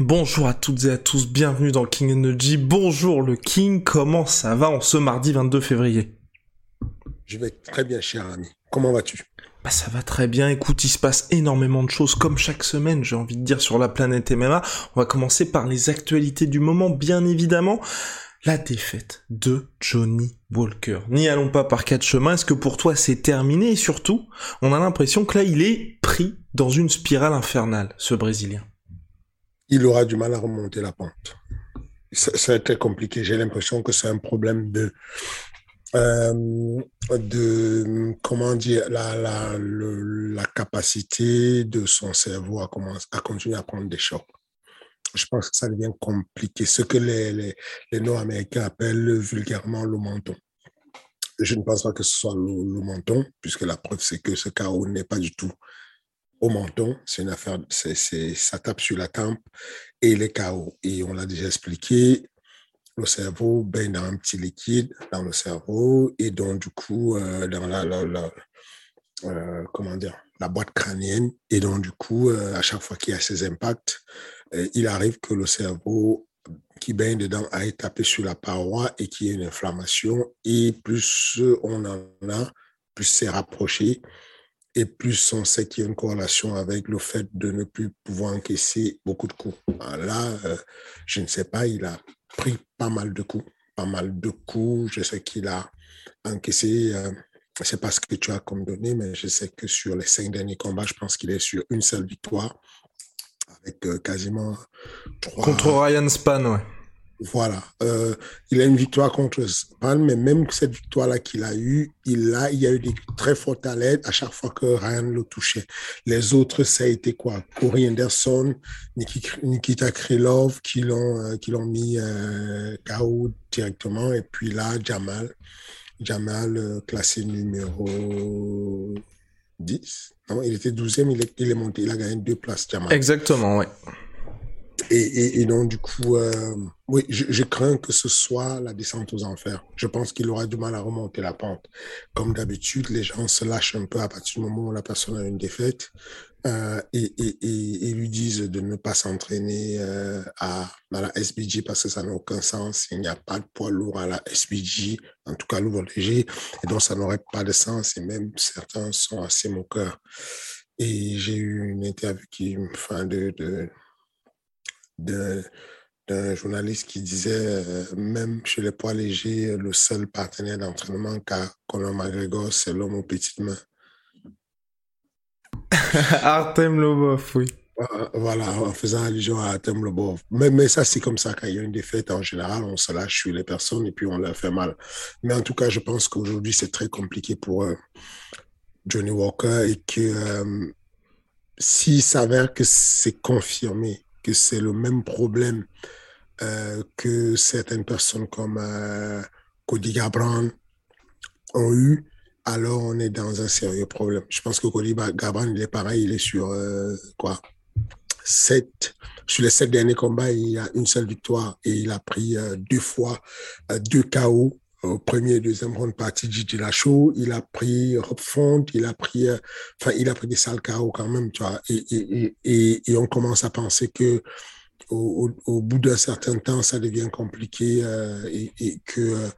Bonjour à toutes et à tous, bienvenue dans King Energy. Bonjour le King, comment ça va en ce mardi 22 février? Je vais très bien, cher ami. Comment vas-tu? Bah ça va très bien, écoute, il se passe énormément de choses comme chaque semaine, j'ai envie de dire, sur la planète MMA. On va commencer par les actualités du moment, bien évidemment. La défaite de Johnny Walker. N'y allons pas par quatre chemins, est-ce que pour toi c'est terminé? Et surtout, on a l'impression que là il est pris dans une spirale infernale, ce Brésilien il aura du mal à remonter la pente. Ça, très compliqué. J'ai l'impression que c'est un problème de, euh, de comment dire, la, la, capacité de son cerveau à, commencer, à continuer à prendre des chocs. Je pense que ça devient compliqué. Ce que les, Nord-Américains appellent vulgairement le menton. Je ne pense pas que ce soit le, le menton, puisque la preuve, c'est que ce chaos n'est pas du tout au menton, c'est une affaire, c'est, ça tape sur la tempe et les KO. Et on l'a déjà expliqué, le cerveau baigne dans un petit liquide dans le cerveau et donc du coup euh, dans la, la, euh, comment dire la boîte crânienne et donc du coup euh, à chaque fois qu'il y a ces impacts il arrive que le cerveau qui baigne dedans aille taper sur la paroi et qu'il y ait une inflammation et plus on en a plus c'est rapproché et plus on sait qu'il y a une corrélation avec le fait de ne plus pouvoir encaisser beaucoup de coups. Là, euh, je ne sais pas, il a pris pas mal de coups, pas mal de coups. Je sais qu'il a encaissé, je ne sais pas ce que tu as comme donné, mais je sais que sur les cinq derniers combats, je pense qu'il est sur une seule victoire, avec euh, quasiment trois... Contre Ryan Span, ouais. Voilà. Euh, il a une victoire contre Span, mais même cette victoire-là qu'il a eue, il a, il y a eu des très fortes alertes à chaque fois que Ryan le touchait. Les autres, ça a été quoi? Corey Anderson, Nikita Krylov qui l'ont, euh, qui l'ont mis euh, KO directement. Et puis là, Jamal. Jamal, euh, classé numéro 10. Non, il était 12e, il est, il est monté. Il a gagné deux places, Jamal. Exactement, oui. Et, et, et, donc, du coup, euh, oui, je, je, crains que ce soit la descente aux enfers. Je pense qu'il aura du mal à remonter la pente. Comme d'habitude, les gens se lâchent un peu à partir du moment où la personne a une défaite euh, et, et, lui disent de ne pas s'entraîner euh, à, à, la SBG parce que ça n'a aucun sens. Il n'y a pas de poids lourd à la SBG, en tout cas lourd léger, et donc ça n'aurait pas de sens. Et même certains sont assez moqueurs. Et j'ai eu une interview qui, enfin, de, de d'un journaliste qui disait, euh, même chez les poids légers, le seul partenaire d'entraînement qu'a Conor McGregor, c'est l'homme aux petites mains. Artem Lobov, oui. Voilà, en faisant allusion à Artem Lobov. Mais, mais ça, c'est comme ça, quand il y a une défaite, en général, on se lâche sur les personnes et puis on leur fait mal. Mais en tout cas, je pense qu'aujourd'hui, c'est très compliqué pour euh, Johnny Walker et que euh, s'il s'avère que c'est confirmé que c'est le même problème euh, que certaines personnes comme euh, Cody Gabran ont eu, alors on est dans un sérieux problème. Je pense que Cody Gabran, il est pareil, il est sur euh, quoi sept, sur les sept derniers combats, il a une seule victoire et il a pris deux fois deux KO au premier et deuxième round partie Gigi Lachaud, il a pris Rob Font, il a pris, euh, enfin, il a pris des sales KO quand même, tu vois, et, et, et, et on commence à penser que au, au, bout d'un certain temps, ça devient compliqué euh, et, et, que, euh,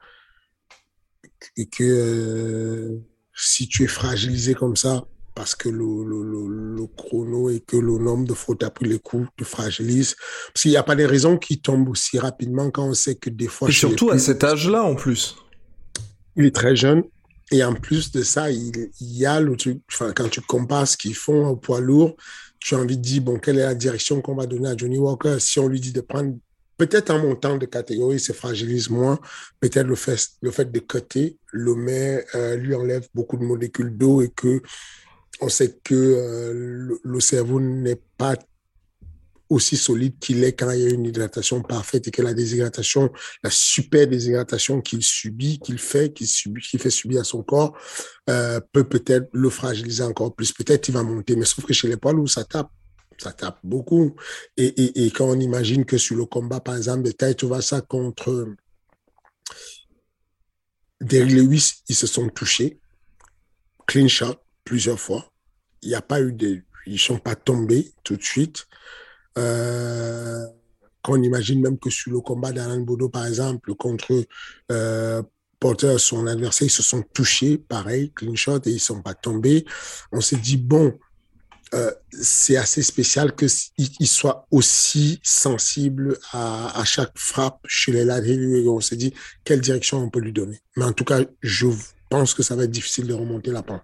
et que euh, si tu es fragilisé comme ça, parce que le, le, le, le, chrono et que le nombre de fautes après les coups te fragilise. Parce qu'il n'y a pas des raisons qui tombent aussi rapidement quand on sait que des fois... Et surtout à cet âge-là en plus. Il est très jeune. Et en plus de ça, il, y a le truc, enfin, quand tu compares ce qu'ils font au poids lourd, tu as envie de dire, bon, quelle est la direction qu'on va donner à Johnny Walker? Si on lui dit de prendre peut-être un montant de catégorie, se fragilise moins. Peut-être le fait, le fait de coter le met, euh, lui enlève beaucoup de molécules d'eau et que on sait que euh, le, cerveau n'est pas aussi solide qu'il est quand il y a une hydratation parfaite et que la déshydratation, la super déshydratation qu'il subit, qu'il fait, qu'il fait subir à son corps, euh, peut peut-être le fragiliser encore plus. Peut-être il va monter, mais sauf que chez les lourds, ça tape. Ça tape beaucoup. Et, et, quand on imagine que sur le combat, par exemple, de taille, tu ça contre Derrick Lewis, ils se sont touchés. Clean shot plusieurs fois. Il n'y a pas eu de. Ils ne sont pas tombés tout de suite. Euh, quand on imagine même que sur le combat d'Alain Bodo, par exemple, contre euh, Porter, son adversaire, ils se sont touchés, pareil, clean shot, et ils ne sont pas tombés. On s'est dit, bon, euh, c'est assez spécial qu'il soit aussi sensible à, chaque frappe chez les latéraux. On s'est dit, quelle direction on peut lui donner. Mais en tout cas, je pense que ça va être difficile de remonter la pente.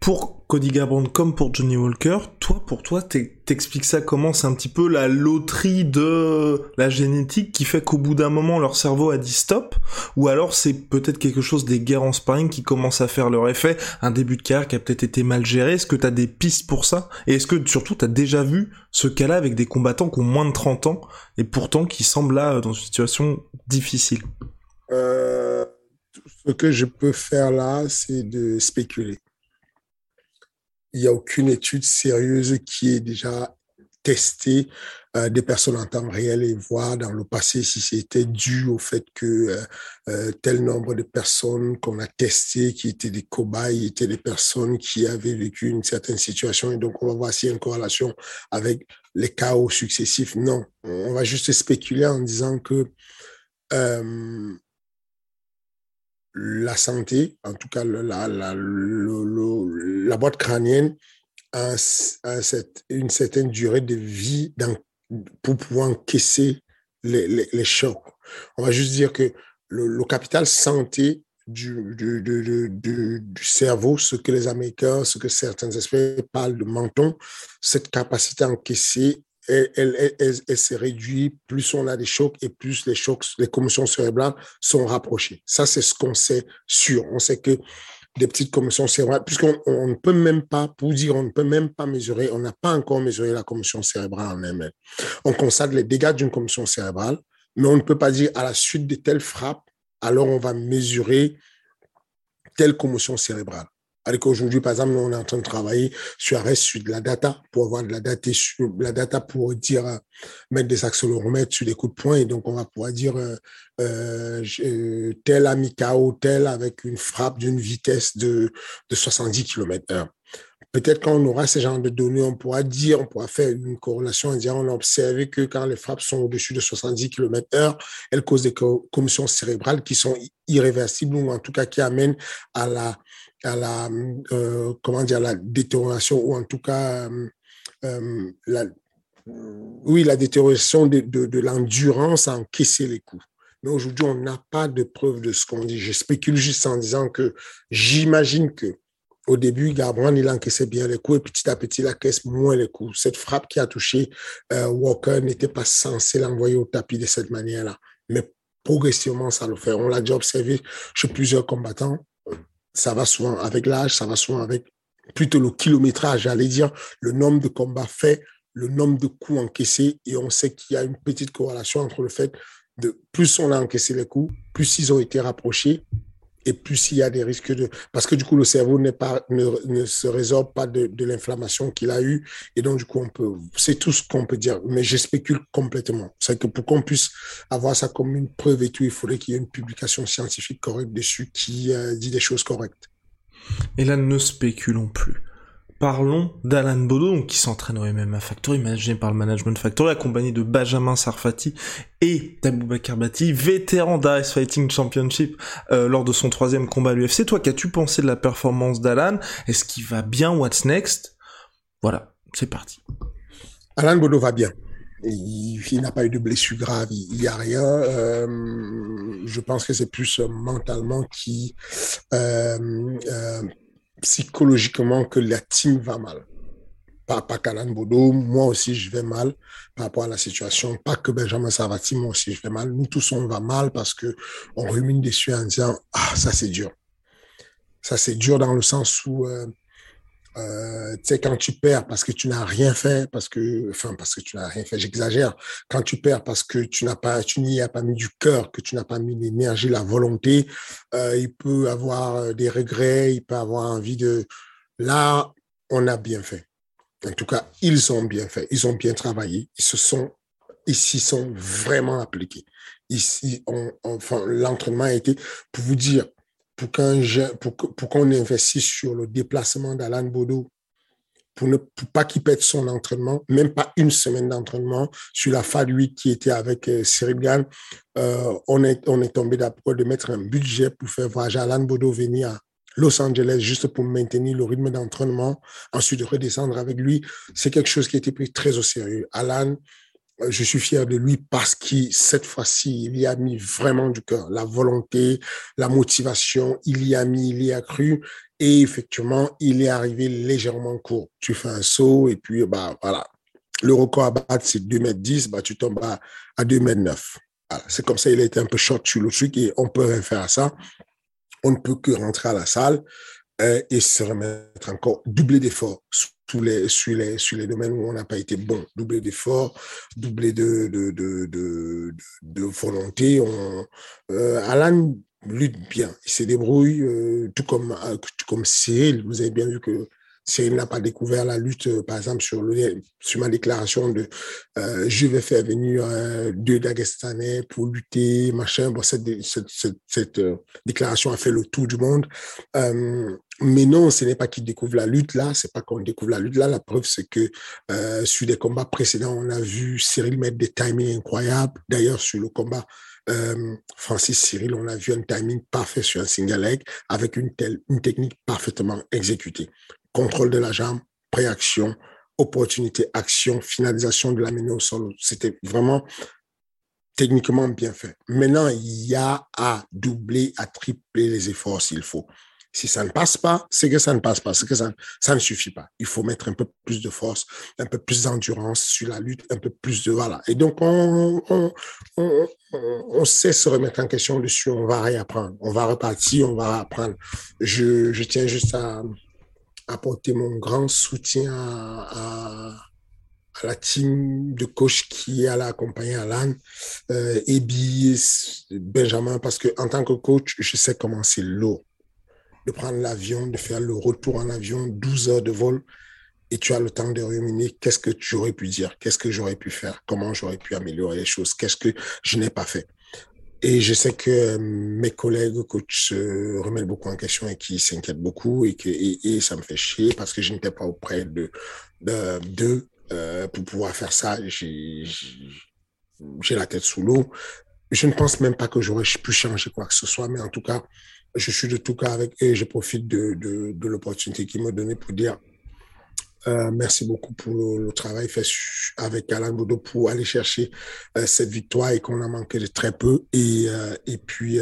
Pour Cody Garbrandt comme pour Johnny Walker, toi, pour toi, t'expliques ça comment? C'est un petit peu la loterie de la génétique qui fait qu'au bout d'un moment, leur cerveau a dit stop? Ou alors c'est peut-être quelque chose des guerres en sparring qui commencent à faire leur effet, un début de carrière qui a peut-être été mal géré. Est-ce que t'as des pistes pour ça? Et est-ce que surtout t'as déjà vu ce cas-là avec des combattants qui ont moins de 30 ans et pourtant qui semblent là dans une situation difficile? Euh, Ce que je peux faire là, c'est de spéculer il n'y a aucune étude sérieuse qui ait déjà testé euh, des personnes en temps réel et voir dans le passé si c'était dû au fait que euh, euh, tel nombre de personnes qu'on a testées, qui étaient des cobayes, étaient des personnes qui avaient vécu une certaine situation. Et donc, on va voir s'il y a une corrélation avec les chaos successifs. Non, on va juste spéculer en disant que la santé, en tout cas la, la, la boîte crânienne, a, une certaine durée de vie pour pouvoir encaisser les, les, les, chocs. On va juste dire que le, le capital santé du, du, du, du, cerveau, ce que les Américains, ce que certains experts parlent de menton, cette capacité à encaisser elle, elle, elle, se réduit, plus on a des chocs et plus les chocs, les commotions cérébrales sont rapprochées. Ça, c'est ce qu'on sait sûr. On sait que des petites commotions cérébrales, puisqu'on on ne peut même pas, pour dire, on ne peut même pas mesurer, on n'a pas encore mesuré la commotion cérébrale en elle-même. On constate les dégâts d'une commotion cérébrale, mais on ne peut pas dire à la suite de telle frappe, alors on va mesurer telle commotion cérébrale. Alors qu'aujourd'hui, par exemple, on est en train de travailler sur reste sur de la data pour avoir de la data, sur la data pour dire, euh, mettre des accéléromètres sur des coups de poing. Et donc, on va pouvoir dire euh, euh, tel ami KO, tel avec une frappe d'une vitesse de, de 70 km heure. Peut-être quand on aura ce genre de données, on pourra dire, on pourra faire une corrélation en disant, on a observé que quand les frappes sont au-dessus de 70 km heure, elles causent des commotions cérébrales qui sont irréversibles ou en tout cas qui amènent à la à la, euh, comment dire, la détérioration ou en tout cas, euh, euh, la, oui, la détérioration de, de, de l'endurance à encaisser les coups. Mais aujourd'hui, on n'a pas de preuve de ce qu'on dit. Je spécule juste en disant que j'imagine que au début, Gabran, il encaissait bien les coups et petit à petit, il encaisse moins les coups. Cette frappe qui a touché euh, Walker n'était pas censé l'envoyer au tapis de cette manière-là. Mais progressivement, ça le fait. On l'a déjà observé chez plusieurs combattants ça va souvent avec l'âge, ça va souvent avec plutôt le kilométrage, j'allais dire, le nombre de combats faits, le nombre de coups encaissés, et on sait qu'il y a une petite corrélation entre le fait de plus on a encaissé les coups, plus ils ont été rapprochés, et plus il y a des risques de... Parce que du coup, le cerveau pas, ne, se résorbe pas de, de l'inflammation qu'il a eue. Et donc, du coup, on peut... C'est tout ce qu'on peut dire. Mais je spécule complètement. C'est que pour qu'on puisse avoir ça comme une preuve et tout, il faudrait qu'il y ait une publication scientifique correcte dessus qui euh, dit des choses correctes. Et là, ne spéculons plus parlons d'Alan Bodo, qui s'entraîne au MMA Factory, managé par le Management Factory, accompagné de Benjamin Sarfati et d'Aboubacar Bati, vétéran d'Ice Fighting Championship euh, lors de son troisième combat à l'UFC. Toi, qu'as-tu pensé de la performance d'Alan? Est-ce qu'il va bien? What's next? Voilà, c'est parti. Alan Bodo va bien. il, n'a pas eu de blessure grave, il n'y a rien. Euh, je pense que c'est plus mentalement qui, euh, psychologiquement, que la team va mal. Pas, pas qu'Alan Bodo, moi aussi je vais mal par rapport à la situation. Pas que Benjamin Savati, moi aussi je vais mal. Nous tous on va mal parce que on rumine dessus en disant ah ça c'est dur. Ça c'est dur dans le sens où euh, tu sais, quand tu perds parce que tu n'as rien fait, parce que, enfin, parce que tu n'as rien fait, j'exagère. Quand tu perds parce que tu n'as pas, tu n'y as pas mis du cœur, que tu n'as pas mis l'énergie, la volonté, euh, il peut avoir euh, des regrets, il peut avoir envie de. Là, on a bien fait. En tout cas, ils ont bien fait. Ils ont bien travaillé. Ils se sont, ils s'y sont vraiment appliqués. Ici, on, enfin, l'entraînement a été, pour vous dire, pour qu'on investisse sur le déplacement d'Alan Bodo, pour ne pour pas qu'il pète son entraînement, même pas une semaine d'entraînement, sur la FAD 8 qui était avec euh, Cyril Gann, euh, on, est, on est tombé d'accord de mettre un budget pour faire voyager Alan Bodo venir à Los Angeles juste pour maintenir le rythme d'entraînement, ensuite de redescendre avec lui. C'est quelque chose qui a été pris très au sérieux. Alan, je suis fier de lui parce qu'il, cette fois-ci, il y a mis vraiment du cœur, la volonté, la motivation, il y a mis, il y a cru. Et effectivement, il est arrivé légèrement court. Tu fais un saut et puis, bah, voilà. Le record à battre, c'est 2 mètres 10, bah, tu tombes à, à 2 mètres 9. Voilà. C'est comme ça, il a été un peu short sur le truc et on peut rien faire à ça. On ne peut que rentrer à la salle euh, et se remettre encore, doubler d'efforts tous les, sur, les, sur les domaines où on n'a pas été bon. Doubler d'efforts, doubler de, de, de, de, de volonté. On, euh, Alan lutte bien, il se débrouille, euh, tout comme, euh, tout comme Cyril. Vous avez bien vu que Cyril n'a pas découvert la lutte, euh, par exemple, sur, le, sur ma déclaration de euh, je vais faire venir euh, deux Dagestanais pour lutter, machin. Bon, cette, cette, cette, cette euh, déclaration a fait le tour du monde. Euh, mais non, ce n'est pas qu'il découvre la lutte là, c'est pas qu'on découvre la lutte là. La preuve, c'est que euh, sur des combats précédents, on a vu Cyril mettre des timings incroyables. D'ailleurs, sur le combat euh, Francis Cyril, on a vu un timing parfait sur un single leg avec une telle, une technique parfaitement exécutée contrôle de la jambe, préaction, opportunité, action, finalisation de la menée au sol. C'était vraiment techniquement bien fait. Maintenant, il y a à doubler, à tripler les efforts s'il faut. Si ça ne passe pas, c'est que ça ne passe pas, c'est que ça, ne suffit pas. Il faut mettre un peu plus de force, un peu plus d'endurance sur la lutte, un peu plus de voilà. Et donc, on, on, on, on, sait se remettre en question dessus, on va réapprendre, on va repartir, on va apprendre. Je, je tiens juste à, apporter mon grand soutien à, la team de coach qui allait accompagner Alan, euh, Ebi, Benjamin, parce que en tant que coach, je sais comment c'est lourd de prendre l'avion, de faire le retour en avion, 12 heures de vol, et tu as le temps de ruminer qu'est-ce que tu aurais pu dire, qu'est-ce que j'aurais pu faire, comment j'aurais pu améliorer les choses, qu'est-ce que je n'ai pas fait. Et je sais que euh, mes collègues coachs se remettent beaucoup en question et qui s'inquiètent beaucoup et que et, ça me fait chier parce que je n'étais pas auprès de d'eux euh, pour pouvoir faire ça. J'ai la tête sous l'eau. Je ne pense même pas que j'aurais pu changer quoi que ce soit, mais en tout cas, je suis de tout cas avec et je profite de, de, de l'opportunité qu'ils m'ont donnée pour dire euh, merci beaucoup pour le, travail fait avec Alain Bodo pour aller chercher euh, cette victoire et qu'on a manqué de très peu. Et, euh, et puis,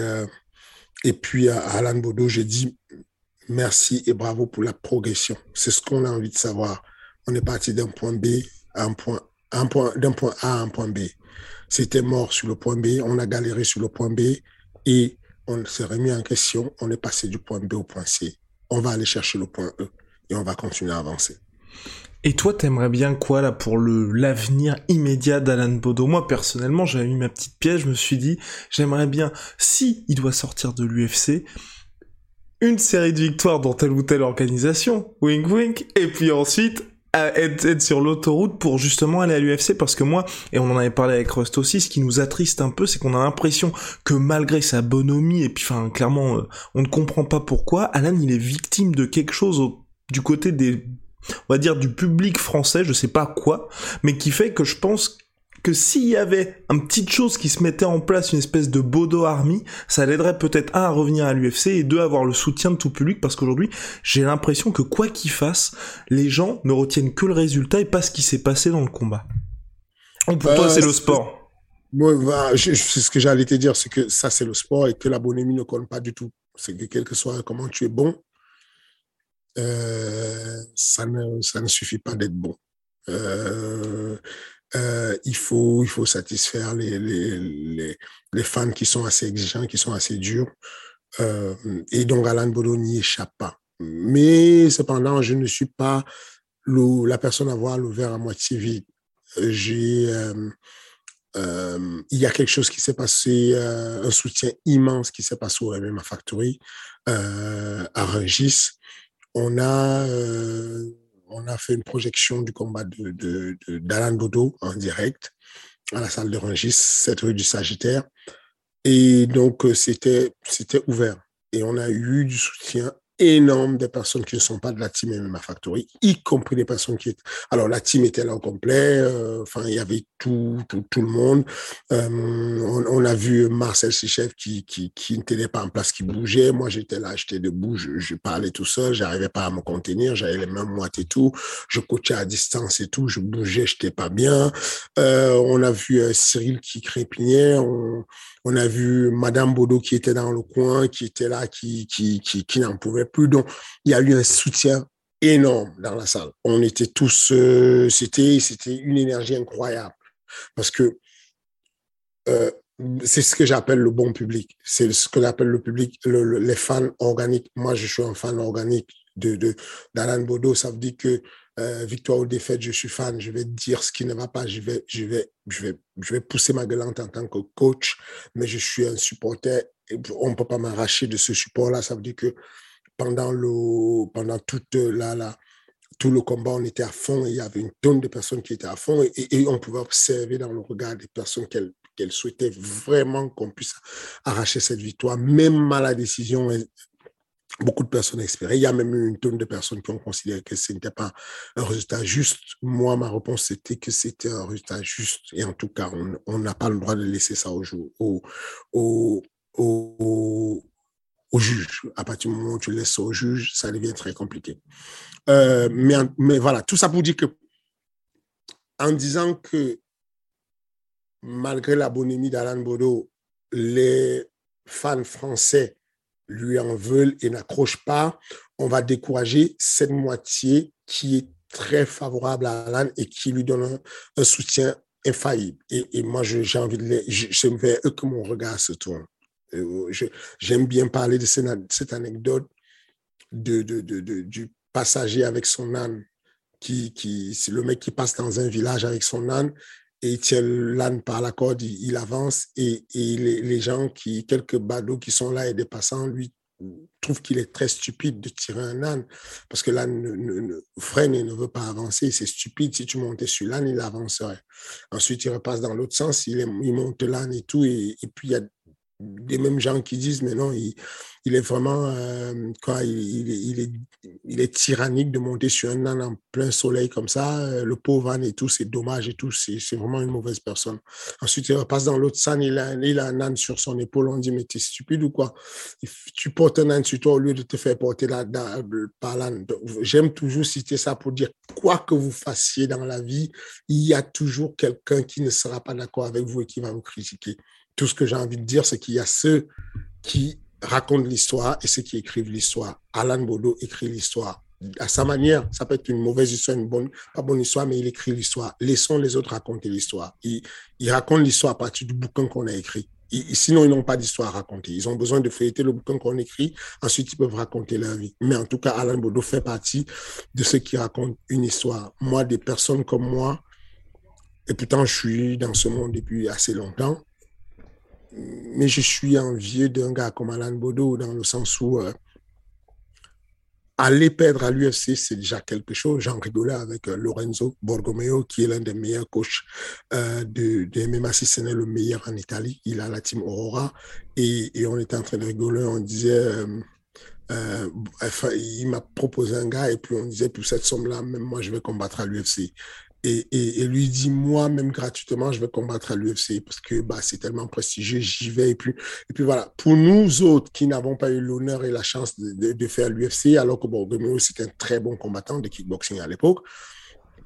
et puis à Alain Bodo, je dis merci et bravo pour la progression. C'est ce qu'on a envie de savoir. On est parti d'un point B à un point, d'un point A à un point B. C'était mort sur le point B, on a galéré sur le point B et on s'est remis en question. On est passé du point B au point C. On va aller chercher le point E et on va continuer à avancer. Et toi, t'aimerais bien quoi là pour l'avenir immédiat d'Alan Bodo? Moi, personnellement, j'avais mis ma petite pièce. Je me suis dit, j'aimerais bien, si il doit sortir de l'UFC, une série de victoires dans telle ou telle organisation, wink wink, et puis ensuite être, sur l'autoroute pour justement aller à l'UFC parce que moi, et on en avait parlé avec Rust aussi, ce qui nous attriste un peu, c'est qu'on a l'impression que malgré sa bonhomie, et puis enfin clairement, euh, on ne comprend pas pourquoi, Alan il est victime de quelque chose du côté des on va dire du public français, je sais pas quoi, mais qui fait que je pense que s'il y avait une petite chose qui se mettait en place, une espèce de Bodo Army, ça l'aiderait peut-être un à revenir à l'UFC et deux à avoir le soutien de tout public parce qu'aujourd'hui j'ai l'impression que quoi qu'il fasse, les gens ne retiennent que le résultat et pas ce qui s'est passé dans le combat. pour toi, c'est le sport. Moi, c'est ce que j'allais te dire, c'est que ça, c'est le sport et que la bonhomie ne compte pas du tout. C'est que quel que soit comment tu es bon, euh, ça, ne, ça ne suffit pas d'être bon. Euh, euh, il, faut, il faut satisfaire les, les, les, fans qui sont assez exigeants, qui sont assez durs. et donc, Alan Bodo n'y échappe pas. Mais cependant, je ne suis pas la personne à voir le verre à moitié vide. Il y a quelque chose qui s'est passé, un soutien immense qui s'est passé au MMA Factory à Rungis. On a, euh, on a fait une projection du combat de, de, de Bodo en direct à la salle de Rungis, cette rue du Sagittaire. Et donc, euh, c'était ouvert. Et on a eu du soutien énorme des personnes qui ne sont pas de la team MMA Factory, y compris des personnes qui étaient... Alors, la team était là au complet, euh, enfin, il y avait tout, tout, tout le monde. Euh, on, a vu Marcel Sichev qui, qui, qui n'était pas en place, qui bougeait. Moi, j'étais là, j'étais debout, je, parlais tout seul, j'arrivais pas à me contenir, j'avais les mains moites et tout. Je coachais à distance et tout, je bougeais, j'étais pas bien. Euh, on a vu Cyril qui crépignait, on, on a vu Madame Bodo qui était dans le coin, qui était là, qui, qui, qui, qui n'en pouvait plus. Donc, il y a eu un soutien énorme dans la salle. On était tous, euh, c'était, c'était une énergie incroyable parce que euh, c'est ce que j'appelle le bon public. C'est ce que j'appelle le public, le, les fans organiques. Moi, je suis un fan organique de, de d'Alan Bodo. Ça veut dire que euh, victoire ou défaite, je suis fan. Je vais dire ce qui ne va pas. Je vais, je vais, je vais, je vais pousser ma gueulante en tant que coach, mais je suis un supporter. On ne peut pas m'arracher de ce support-là. Ça veut dire que pendant le, pendant toute la, la, tout le combat, on était à fond et il y avait une tonne de personnes qui étaient à fond et, on pouvait observer dans le regard des personnes qu'elles souhaitaient vraiment qu'on puisse arracher cette victoire, même à la décision. Beaucoup de personnes espéraient. Il y a même eu une tonne de personnes qui ont considéré que ce n'était pas un résultat juste. Moi, ma réponse, c'était que c'était un résultat juste. Et en tout cas, on n'a pas le droit de laisser ça au, au, au, au, au juge. À partir du moment où tu laisses ça au juge, ça devient très compliqué. Euh, mais, mais voilà, tout ça pour dire que, en disant que malgré la bonhomie d'Alan Bodo, les fans français lui en veulent et n'accrochent pas, on va décourager cette moitié qui est très favorable à Alan et qui lui donne un, soutien infaillible. Et, moi, j'ai envie de les, je, vers eux que mon regard se tourne. J'aime bien parler de cette, anecdote de, du passager avec son âne, qui, qui, c'est le mec qui passe dans un village avec son âne et il tient l'âne par la corde, il, avance et, et les, gens qui, quelques badauds qui sont là et des passants, lui, trouvent qu'il est très stupide de tirer un âne parce que l'âne ne, ne, ne, freine et ne veut pas avancer. C'est stupide. Si tu montais sur l'âne, il avancerait. Ensuite, il repasse dans l'autre sens, il monte l'âne et tout. Et, et puis, il y a des mêmes gens qui disent mais non il, il est vraiment euh, quoi il, est, il, est, tyrannique de monter sur un âne en plein soleil comme ça euh, le pauvre âne et tout c'est dommage et tout c'est vraiment une mauvaise personne. Ensuite il repasse dans l'autre scène il a, il a un âne sur son épaule on dit mais t'es stupide ou quoi? Tu portes un âne sur toi au lieu de te faire porter la, la, par l'âne. J'aime toujours citer ça pour dire quoi que vous fassiez dans la vie il y a toujours quelqu'un qui ne sera pas d'accord avec vous et qui va vous critiquer tout ce que j'ai envie de dire, c'est qu'il y a ceux qui racontent l'histoire et ceux qui écrivent l'histoire. Alan Bodo écrit l'histoire. À sa manière, ça peut être une mauvaise histoire, une bonne, pas bonne histoire, mais il écrit l'histoire. Laissons les autres raconter l'histoire. Il, il raconte l'histoire à partir du bouquin qu'on a écrit. Sinon, ils n'ont pas d'histoire à raconter. Ils ont besoin de feuilleter le bouquin qu'on écrit. Ensuite, ils peuvent raconter leur vie. Mais en tout cas, Alan Bodo fait partie de ceux qui racontent une histoire. Moi, des personnes comme moi, et pourtant, je suis dans ce monde depuis assez longtemps, mais je suis envieux d'un gars comme Alan Bodo dans le sens où euh, aller perdre à l'UFC, c'est déjà quelque chose. J'en rigolais avec euh, Lorenzo Borgomeo, qui est l'un des meilleurs coachs euh, de, MMA, si ce n'est le meilleur en Italie. Il a la team Aurora et, on était en train de rigoler. On disait, enfin, il m'a proposé un gars et puis on disait, pour cette somme-là, même moi, je vais combattre à l'UFC et, lui dit moi même gratuitement je vais combattre à l'UFC parce que bah c'est tellement prestigieux j'y vais et puis et puis voilà. Pour nous autres qui n'avons pas eu l'honneur et la chance de, de, faire l'UFC alors que bon c'était un très bon combattant de kickboxing à l'époque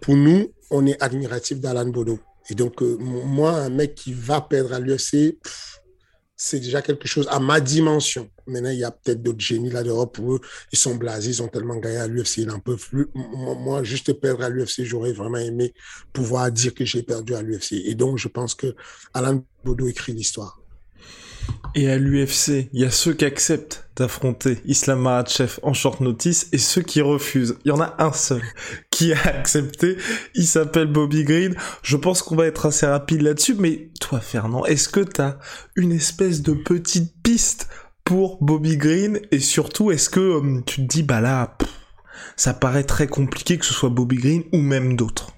pour nous on est admiratif d'Alan Bodo Et donc, euh, moi, un mec qui va perdre à l'UFC, c'est déjà quelque chose à ma dimension. Maintenant, il y a peut-être d'autres génies là dehors pour eux. Ils sont blasés, ils ont tellement gagné à l'UFC, ils n'en peuvent plus. Moi, juste perdre à l'UFC, j'aurais vraiment aimé pouvoir dire que j'ai perdu à l'UFC. Et donc, je pense que Alain Bodo écrit l'histoire. Et à l'UFC, il y a ceux qui acceptent d'affronter Islam Makhachev en short notice et ceux qui refusent. Il y en a un seul qui a accepté. Il s'appelle Bobby Green. Je pense qu'on va être assez rapide là-dessus. Mais toi, Fernand, est-ce que t'as une espèce de petite piste pour Bobby Green? Et surtout, est-ce que euh, tu te dis, bah là, ça paraît très compliqué que ce soit Bobby Green ou même d'autres?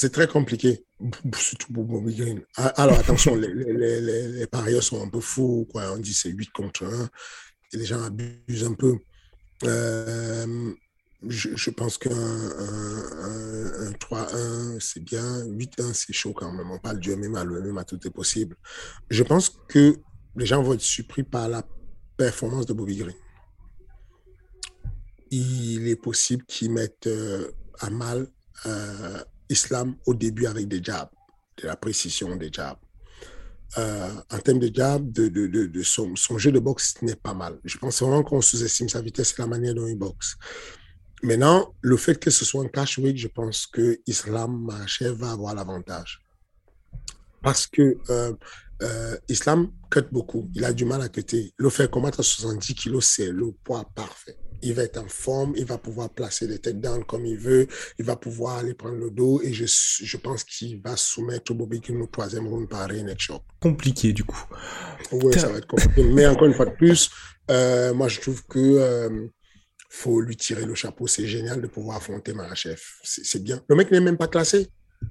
C'est très compliqué, surtout pour Bobby Green. Alors attention, les, les, les, les, parieurs sont un peu fous. Quoi. On dit c'est 8 contre 1 et les gens abusent un peu. Euh, je, je, pense qu'un un, un, 3-1, c'est bien. 8-1, c'est chaud quand même. On parle du MMA, le MMA, tout est possible. Je pense que les gens vont être surpris par la performance de Bobby Green. Il est possible qu'ils mettent euh, à mal euh, Islam au début avec des jabs, de la précision des jabs. Euh, en termes de jab, de, de, de, son, son, jeu de boxe n'est pas mal. Je pense vraiment qu'on sous-estime sa vitesse et la manière dont il boxe. Maintenant, le fait que ce soit un cash weight, je pense que Islam Mahachev va avoir l'avantage. Parce que euh, euh, Islam cut beaucoup. Il a du mal à cutter. Le faire combattre à 70 kilos, c'est le poids parfait il va être en forme, il va pouvoir placer les takedowns comme il veut, il va pouvoir aller prendre le dos et je, je pense qu'il va soumettre Bobby Green au troisième round par neck shot. Compliqué du coup. Oui, ça va être compliqué. Mais encore une fois de plus, euh, moi je trouve que euh, faut lui tirer le chapeau. C'est génial de pouvoir affronter Marachev. C'est bien. Le mec n'est même pas classé.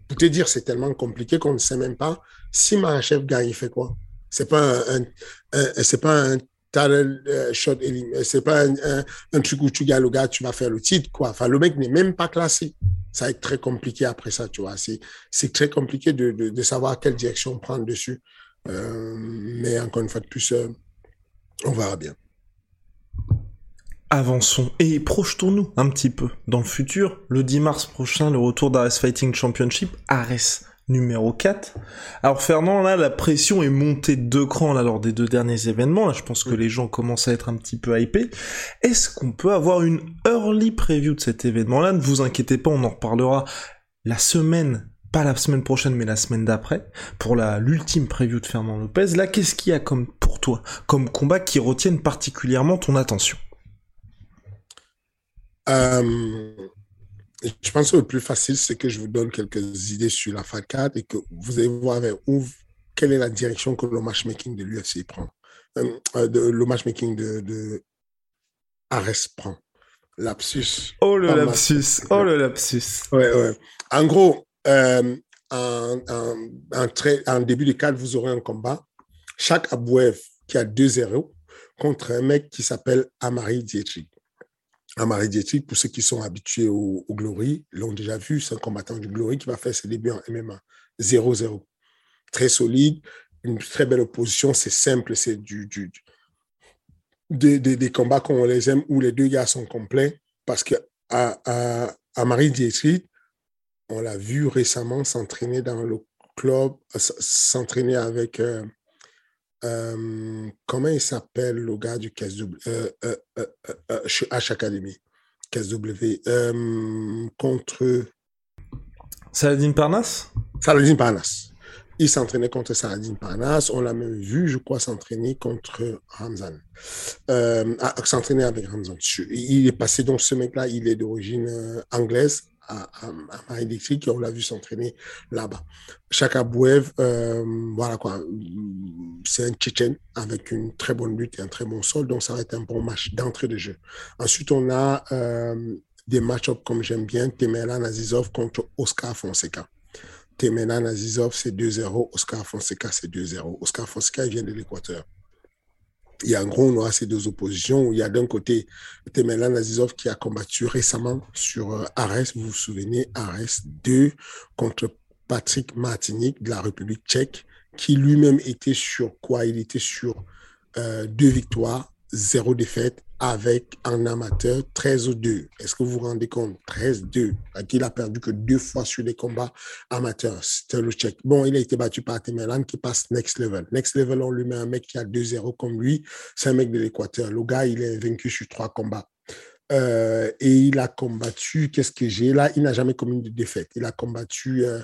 Pour te dire, c'est tellement compliqué qu'on ne sait même pas si Marachev gagne, il fait quoi? C'est pas un, un, un c'est pas un talent uh, shot c'est pas un, truc où tu gagnes le gars, tu vas faire le titre, quoi. Enfin, le mec n'est même pas classé. Ça va être très compliqué après ça, tu vois. C'est, très compliqué de, de, de, savoir quelle direction prendre dessus. Euh, mais encore une fois de plus, euh, on verra bien. Avançons et projetons-nous un petit peu dans le futur. Le 10 mars prochain, le retour d'Ares Fighting Championship. Ares numéro 4. Alors Fernand, là, la pression est montée de deux crans là, lors des deux derniers événements. Là, je pense que les gens commencent à être un petit peu hypés. Est-ce qu'on peut avoir une early preview de cet événement-là? Ne vous inquiétez pas, on en reparlera la semaine, pas la semaine prochaine, mais la semaine d'après, pour la l'ultime preview de Fernand Lopez. Là, qu'est-ce qu'il y a comme pour toi, comme combat qui retienne particulièrement ton attention? Euh, je pense que le plus facile, c'est que je vous donne quelques idées sur la FAT4 et que vous allez voir avec où, quelle est la direction que le matchmaking de l'UFC prend. Euh, de, le matchmaking de, de Ares prend. Lapsus. Oh le lapsus. Oh le lapsus. Ouais, ouais. En gros, euh, en, en, en, très, en, début de cadre, vous aurez un combat. Chaque Abouev qui a 2-0 contre un mec qui s'appelle Amari Dietrich. Amari Dietrich, pour ceux qui sont habitués au, Glory, l'ont déjà vu, c'est un combattant du Glory qui va faire ses débuts en MMA. 0-0. Très solide, une très belle opposition, c'est simple, c'est du, des, combats qu'on les aime où les deux gars sont complets parce que à Marie Dietrich, on l'a vu récemment s'entraîner dans le club, s'entraîner avec euh, euh, comment il s'appelle le gars du KSW euh, euh, euh, H Academy KSW contre Saladin Parnas Saladin Parnas. Il s'entraînait contre Saladin Parnas. On l'a même vu, je crois, s'entraîner contre Ramzan. s'entraîner avec Ramzan. Il est passé, donc ce mec-là, il est d'origine anglaise, à, à, et on l'a vu s'entraîner là-bas. Chaka Bouev, euh, voilà quoi, c'est un Tchétchène avec une très bonne lutte et un très bon sol, donc ça va être un bon match d'entrée de jeu. Ensuite, on a euh, des match-ups comme j'aime bien, Temelan Azizov contre Oscar Fonseca. Temelan Azizov, c'est 2-0, Oscar Fonseca, c'est 2-0. Oscar Fonseca, il vient de l'Équateur il y a en gros, on aura ces deux oppositions il y a d'un côté Temelan Azizov qui a combattu récemment sur euh, Ares, vous vous souvenez, Ares 2 contre Patrick Martinique de la République tchèque, qui lui-même était sur quoi? Il était sur euh, deux victoires, zéro défaite avec un amateur 13-2. Est-ce que vous vous rendez compte? 13-2. Il a perdu que deux fois sur les combats amateurs. C'était le tchèque. Bon, il a été battu par Temelan qui passe next level. Next level, on lui met un mec qui a 2-0 comme lui. C'est un mec de l'Équateur. Le gars, il est vaincu sur trois combats. Euh, et il a combattu, qu'est-ce que j'ai? Là Il n'a jamais commis de défaite. Il a combattu euh,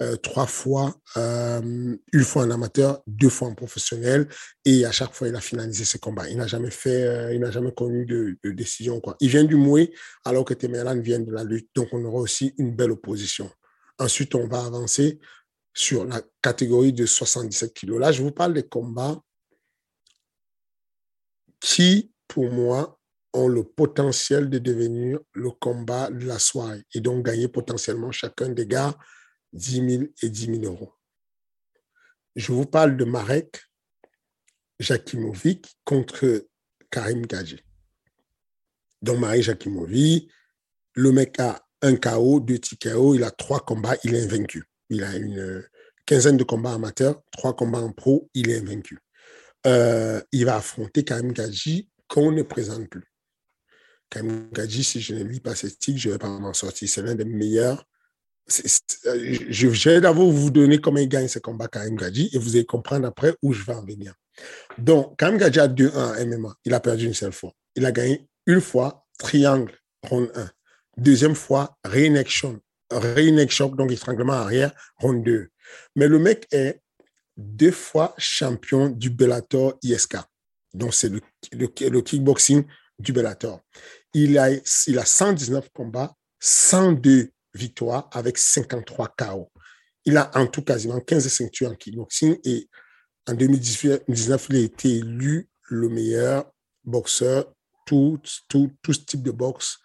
euh, trois fois, une fois en amateur, deux fois en professionnel, et à chaque fois il a finalisé ses combats. Il n'a jamais fait, il n'a jamais connu de, décision quoi. Il vient du Moué alors que Temeran vient de la lutte, donc on aura aussi une belle opposition. Ensuite, on va avancer sur la catégorie de 77 kilos. Là, je vous parle des combats qui, pour moi, ont le potentiel de devenir le combat de la soirée et donc gagner potentiellement chacun des gars 10 000 et 10 000 euros. Je vous parle de Marek Jakimovic contre Karim Gadji. Donc Marek Jakimovic, le mec a un KO, deux TKO, il a trois combats, il est invaincu. Il a une quinzaine de combats amateurs, trois combats en pro, il est invaincu. Euh, il va affronter Karim Gadji qu'on ne présente plus. Karim Gadji, si je ne lis pas cette titre, je ne vais pas m'en sortir. C'est l'un des meilleurs. je vais d'abord vous donner comment il gagne ce combat, Karim Gadji, et vous allez comprendre après où je vais en venir. Donc, Karim Gadji a 2-1 en MMA. Il a perdu une seule fois. Il a gagné une fois, triangle, round 1. Deuxième fois, renection. Renection, donc étranglement arrière, round 2. Mais le mec est deux fois champion du Bellator ISK. Donc, c'est le kickboxing du Bellator. Il a, il a 119 combats, 102 victoires avec 53 KO. Il a en tout quasiment 15 ceintures en kickboxing et en 2019, il a été élu le meilleur boxeur, tout, tout, tout type de boxe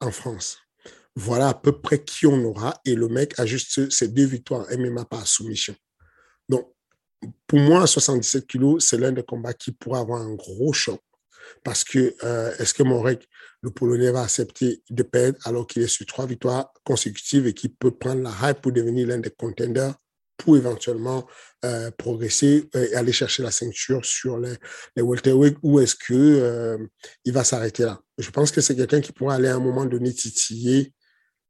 en France. Voilà à peu près qui on aura et le mec a juste ses deux victoires MMA par soumission. Donc, pour moi, à 77 kilos, c'est l'un des combats qui pourrait avoir un gros choc parce que euh, est-ce que Morek, le Polonais, va accepter de perdre alors qu'il est sur trois victoires consécutives et qu'il peut prendre la hype pour devenir l'un des contenders pour éventuellement euh, progresser et aller chercher la ceinture sur les, les welterweight ou est-ce que euh, il va s'arrêter là? Je pense que c'est quelqu'un qui pourra aller à un moment donné titiller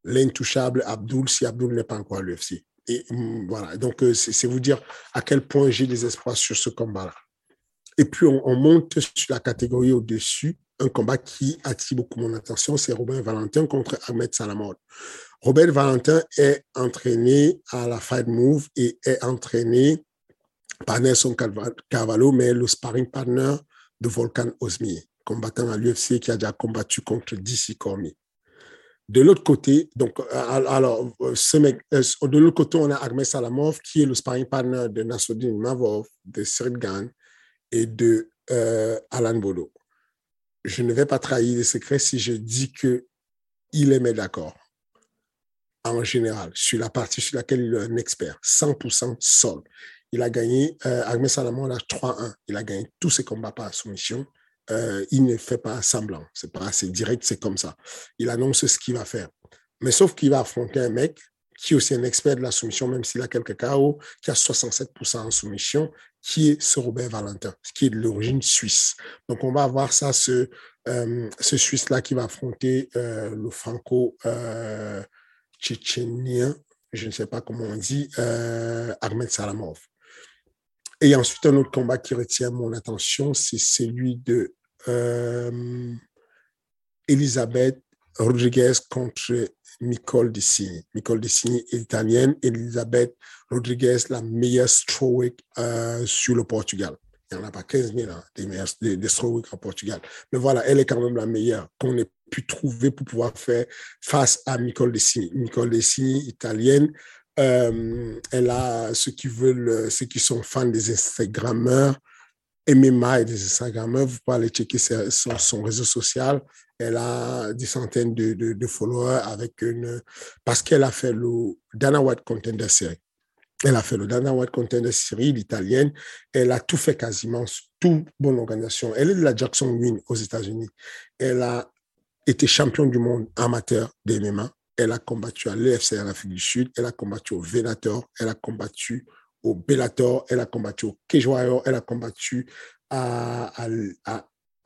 l'intouchable Abdul si Abdul n'est pas encore à l'UFC. Et mm, voilà, donc c'est vous dire à quel point j'ai des espoirs sur ce combat-là. Et puis, on, monte sur la catégorie au-dessus, un combat qui attire beaucoup mon attention, c'est Robert Valentin contre Ahmed Salamod. Robert Valentin est entraîné à la Fight Move et est entraîné par Nelson Carvalho, mais le sparring partner de Volkan Osmi, combattant à l'UFC qui a déjà combattu contre DC Cormier. De l'autre côté, donc, alors, ce mec, euh, de l'autre côté, on a Ahmed Salamov, qui est le sparring partner de Nassoudine Mavov, de Gann, et de euh, Alan Bodo. Je ne vais pas trahir les secrets si je dis que il est d'accord en général sur la partie sur laquelle il est un expert, 100% sol. Il a gagné, euh, Ahmed Salamon a 3-1. Il a gagné tous ses combats par soumission. Euh, il ne fait pas semblant. C'est pas assez direct, c'est comme ça. Il annonce ce qu'il va faire. Mais sauf qu'il va affronter un mec qui est aussi un expert de la soumission, même s'il a quelques KO, qui a 67% en soumission, qui est ce Robert Valentin, qui est de l'origine suisse. Donc, on va avoir ça, ce, euh, ce Suisse-là qui va affronter euh, le franco-tchétchénien, euh, je ne sais pas comment on dit, Ahmed Salamov. Et ensuite, un autre combat qui retient mon attention, c'est celui de Elisabeth Rodriguez contre Nicole Dessini. Nicole Dessini est italienne. Elisabeth Rodriguez, la meilleure strawweight euh, sur le Portugal. Il n'y en a pas 15 000 hein, des, meilleurs, des, des en Portugal. Mais voilà, elle est quand même la meilleure qu'on ait pu trouver pour pouvoir faire face à Nicole Dessini. Nicole Dessini, italienne, euh, elle a ceux qui veulent, ceux qui sont fans des Instagrammeurs, MMA et des Instagrammeurs, vous pouvez aller checker son, son, réseau social. Elle a des centaines de, de, de followers avec une, parce qu'elle a fait le Dana White Contender Series. Elle a fait le Dana White Contender Series, l'italienne. Elle a tout fait quasiment, toute bonne organisation. Elle est de la Jackson Win aux États-Unis. Elle a été championne du monde amateur des. Elle a combattu à l'EFC en Afrique du Sud. Elle a combattu au Venator. Elle a combattu au Bellator. Elle a combattu au Cage Elle a combattu à,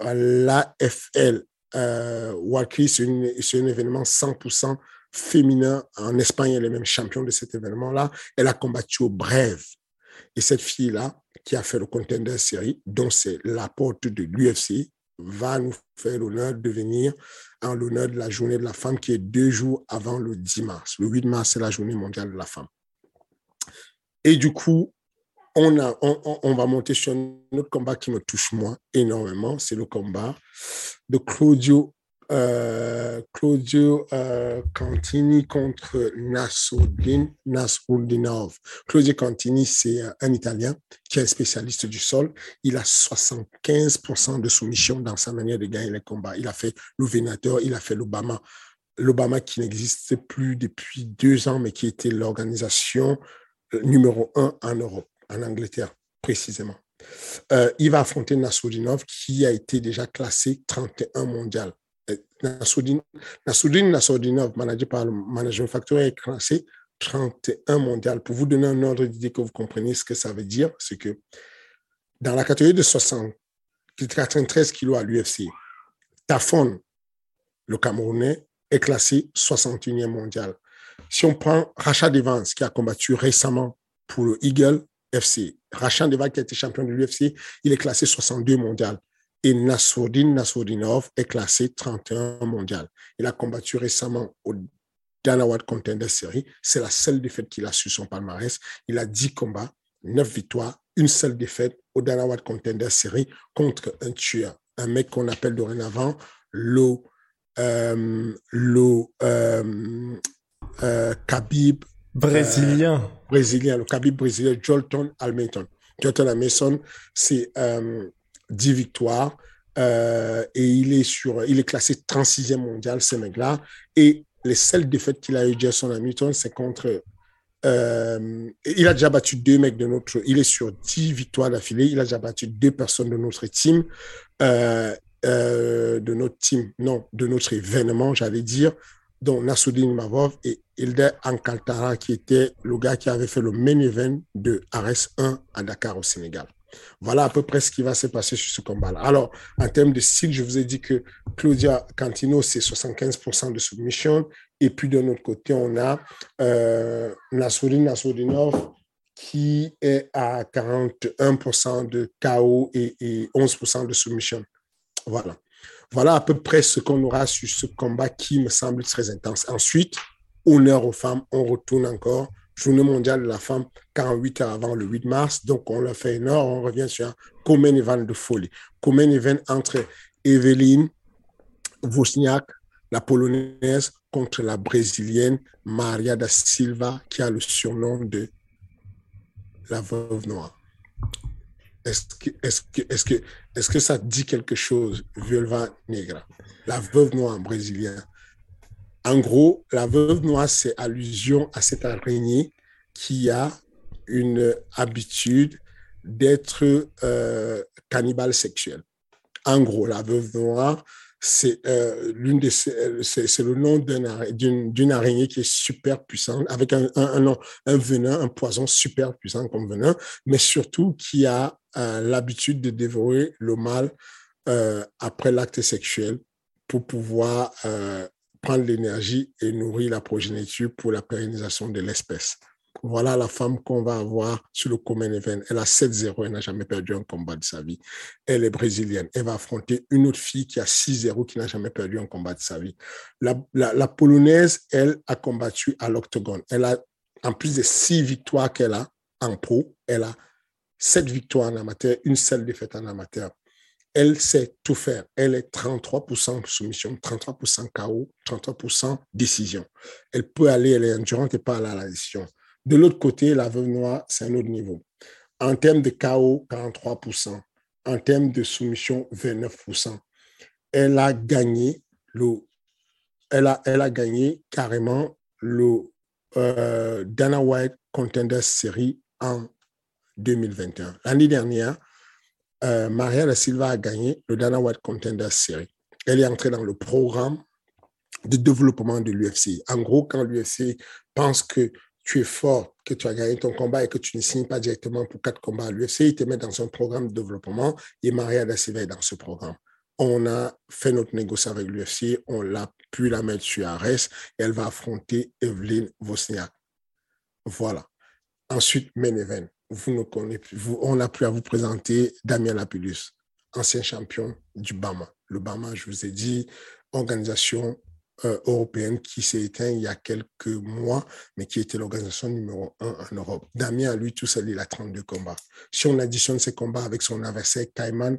l'AFL. Euh, c'est un événement 100% féminin en Espagne. Elle est même championne de cet événement-là. Elle a combattu au Brève. Et cette fille-là, qui a fait le contender série, dont c'est la porte de l'UFC, va nous faire l'honneur de venir en l'honneur de la journée de la femme qui est deux jours avant le 10 mars. Le 8 mars, c'est la journée mondiale de la femme. Et du coup, on, a, on, on, va monter sur un autre combat qui me touche moi énormément, c'est le combat de Claudio euh, Claudio euh, Cantini contre Nasruddin Nasruddinov. Claudio Cantini, c'est euh, un Italien qui est spécialiste du sol. Il a 75% de soumission dans sa manière de gagner les combats. Il a fait le il a fait l'Obama. L'Obama qui n'existe plus depuis deux ans, mais qui était l'organisation euh, numéro un en Europe, en Angleterre précisément. Il va affronter Nasruddinov qui a été déjà classé 31 mondial. Nassoudine, Nassoudine Nassoudinov, managé par le Management Factory, est classé 31 mondial. Pour vous donner un ordre d'idée que vous compreniez ce que ça veut dire, c'est que dans la catégorie de 60, 93 kilos à l'UFC, Tafon, le Camerounais, est classé 61e mondial. Si on prend Rachat Evans, qui a combattu récemment pour le Eagle FC, Rachat Evans qui a été champion de l'UFC, il est classé 62 mondial. Et Nassourdine Nassourdinov est classé 31 mondial. Il a combattu récemment au Dana White Contender Series. C'est la seule défaite qu'il a sur son palmarès. Il a 10 combats, 9 victoires, une seule défaite au Dana White Contender Series contre un tueur, un mec qu'on appelle dorénavant le, euh, le euh, euh, Khabib brésilien. brésilien, le Khabib brésilien, Jolton Almeton. Jolton Almeton, c'est 10 victoires. Euh, et il est, sur, il est classé 36e mondial, ce mec-là. Et les seules défaites qu'il a eu, Jason Hamilton, c'est contre. Euh, il a déjà battu deux mecs de notre. Il est sur 10 victoires d'affilée. Il a déjà battu deux personnes de notre team. Euh, de notre team, non, de notre événement, j'allais dire, dont Nassoudine Mavov et Hilde Ankaltara, qui était le gars qui avait fait le main event de Ares 1 à Dakar au Sénégal. Voilà à peu près ce qui va se passer sur ce combat-là. Alors, en termes de style, je vous ai dit que Claudia Cantino, c'est 75% de submission. Et puis, de notre côté, on a euh, Nassoudine qui est à 41% de KO et, et 11% de submission. Voilà. Voilà à peu près ce qu'on aura sur ce combat qui me semble très intense. Ensuite, honneur aux femmes, on retourne encore Journée mondiale de la femme 48 heures avant le 8 mars. Donc, on l'a fait énorme. On revient sur un common event de folie. Common event entre Evelyne Wozniak, la polonaise, contre la brésilienne Maria da Silva, qui a le surnom de la veuve noire. Est-ce que, est que, est que, est que ça dit quelque chose, Violva Negra, la veuve noire brésilienne en gros, la veuve noire, c'est allusion à cette araignée qui a une habitude d'être euh, cannibale sexuel. En gros, la veuve noire, c'est euh, c'est le nom d'une araignée qui est super puissante, avec un, venin, un poison super puissant comme venin, mais surtout qui a euh, l'habitude de dévorer le mâle après l'acte sexuel pour pouvoir prendre l'énergie et nourrir la progéniture pour la pérennisation de l'espèce. Voilà la femme qu'on va avoir sur le Common Event. Elle a 7-0, elle n'a jamais perdu un combat de sa vie. Elle est brésilienne. Elle va affronter une autre fille qui a 6-0, qui n'a jamais perdu un combat de sa vie. La, polonaise, elle, a combattu à l'octogone. Elle a, en plus des six victoires qu'elle a en pro, elle a sept victoires en amateur, une seule défaite en amateur. Elle sait tout faire. Elle est 33% soumission, 33% KO, 33% décision. Elle peut aller, elle est endurante et pas aller à la décision. De l'autre côté, la veuve noire, c'est un autre niveau. En termes de KO, 43%. En termes de soumission, 29%. Elle a gagné le, elle a, elle a gagné carrément le euh, Dana White Contender Series en 2021. L'année dernière, euh, Maria da Silva a gagné le Dana White Contender Series. Elle est entrée dans le programme de développement de l'UFC. En gros, quand l'UFC pense que tu es fort, que tu as gagné ton combat et que tu ne signes pas directement pour quatre combats à l'UFC, ils te mettent dans un programme de développement et Maria da Silva est dans ce programme. On a fait notre négociation avec l'UFC, on l'a pu la mettre sur Ares et elle va affronter Evelyn Wozniak. Voilà. Ensuite, main event. Vous ne connaissez on a pu à vous présenter Damien Lapillus, ancien champion du Bama. Le Bama, je vous ai dit, organisation euh, européenne qui s'est éteinte il y a quelques mois, mais qui était l'organisation numéro un en Europe. Damien, lui, tout seul, il a 32 combats. Si on additionne ses combats avec son adversaire Kaiman,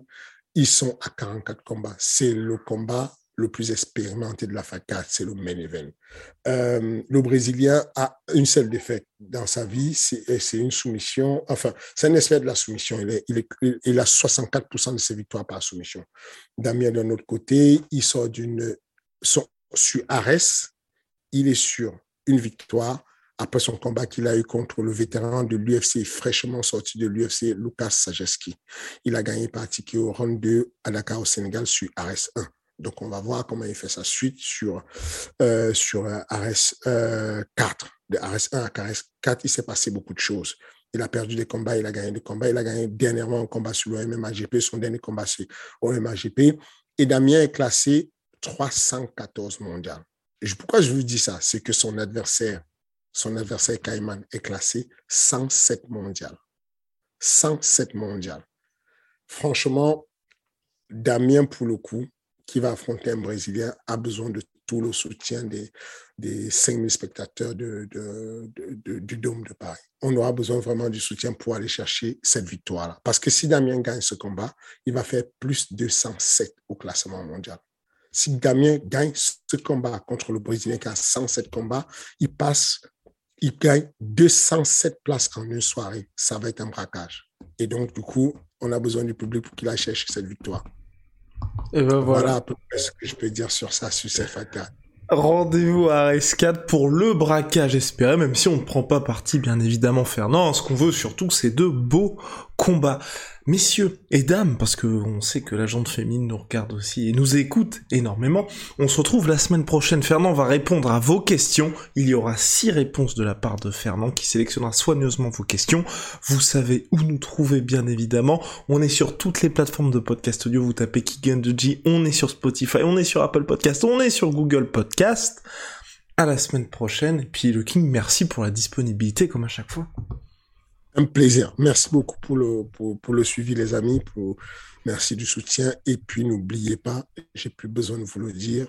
ils sont à 44 combats. C'est le combat le plus expérimenté de la FACA, c'est le main event. Euh, le Brésilien a une seule défaite dans sa vie, c'est une soumission, enfin, c'est un expert de la soumission. Il, a 64% de ses victoires par soumission. Damien, d'un autre côté, il sort d'une. Sur Ares, il est sur une victoire après son combat qu'il a eu contre le vétéran de l'UFC, fraîchement sorti de l'UFC, Lucas Sajeski. Il a gagné par au round 2 à Dakar au Sénégal sur Ares 1. Donc, on va voir comment il fait sa suite sur, euh, sur Ares euh, 4. De Ares 1 à Ares 4, il s'est passé beaucoup de choses. Il a perdu des combats, il a gagné des combats. Il a gagné dernièrement un combat sur le MMAGP, son dernier combat sur le MMAGP. Et Damien est classé 314 mondial. Pourquoi je vous dis ça? C'est que son adversaire, son adversaire Kaiman est classé 107 mondial. 107 mondial. Franchement, Damien, pour le coup, qui va affronter un Brésilien, a besoin de tout le soutien des, des 5000 spectateurs du Dôme de Paris. On aura besoin vraiment du soutien pour aller chercher cette victoire-là. Parce que si Damien gagne ce combat, il va faire plus de 107 au classement mondial. Si Damien gagne ce combat contre le Brésilien qui a 107 combats, il passe, il gagne 207 places en une soirée. Ça va être un braquage. Et donc, du coup, on a besoin du public pour qu'il aille chercher cette victoire. Et ben voilà. voilà à peu près ce que je peux dire sur ça, sur CFA4. Rendez-vous à RS4 pour le braquage espéré, même si on ne prend pas parti, bien évidemment, Fernand. Ce qu'on veut surtout, c'est de beaux combats. Messieurs et dames, parce que on sait que la jante féminine nous regarde aussi et nous écoute énormément, on se retrouve la semaine prochaine. Fernand va répondre à vos questions. Il y aura six réponses de la part de Fernand qui sélectionnera soigneusement vos questions. Vous savez où nous trouver, bien évidemment. On est sur toutes les plateformes de podcast audio. Vous tapez Kigan de G, on est sur Spotify, on est sur Apple Podcast, on est sur Google À la semaine prochaine. Puis le King, merci pour la disponibilité comme à chaque fois. Un plaisir. Merci beaucoup pour le, pour, pour le suivi, les amis. Pour, merci du soutien. Et puis, n'oubliez pas, j'ai plus besoin de vous le dire,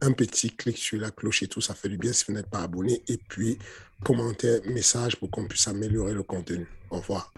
un petit clic sur la cloche et tout, ça fait du bien si vous n'êtes pas abonné. Et puis, commentaire, message pour qu'on puisse améliorer le contenu. Au revoir.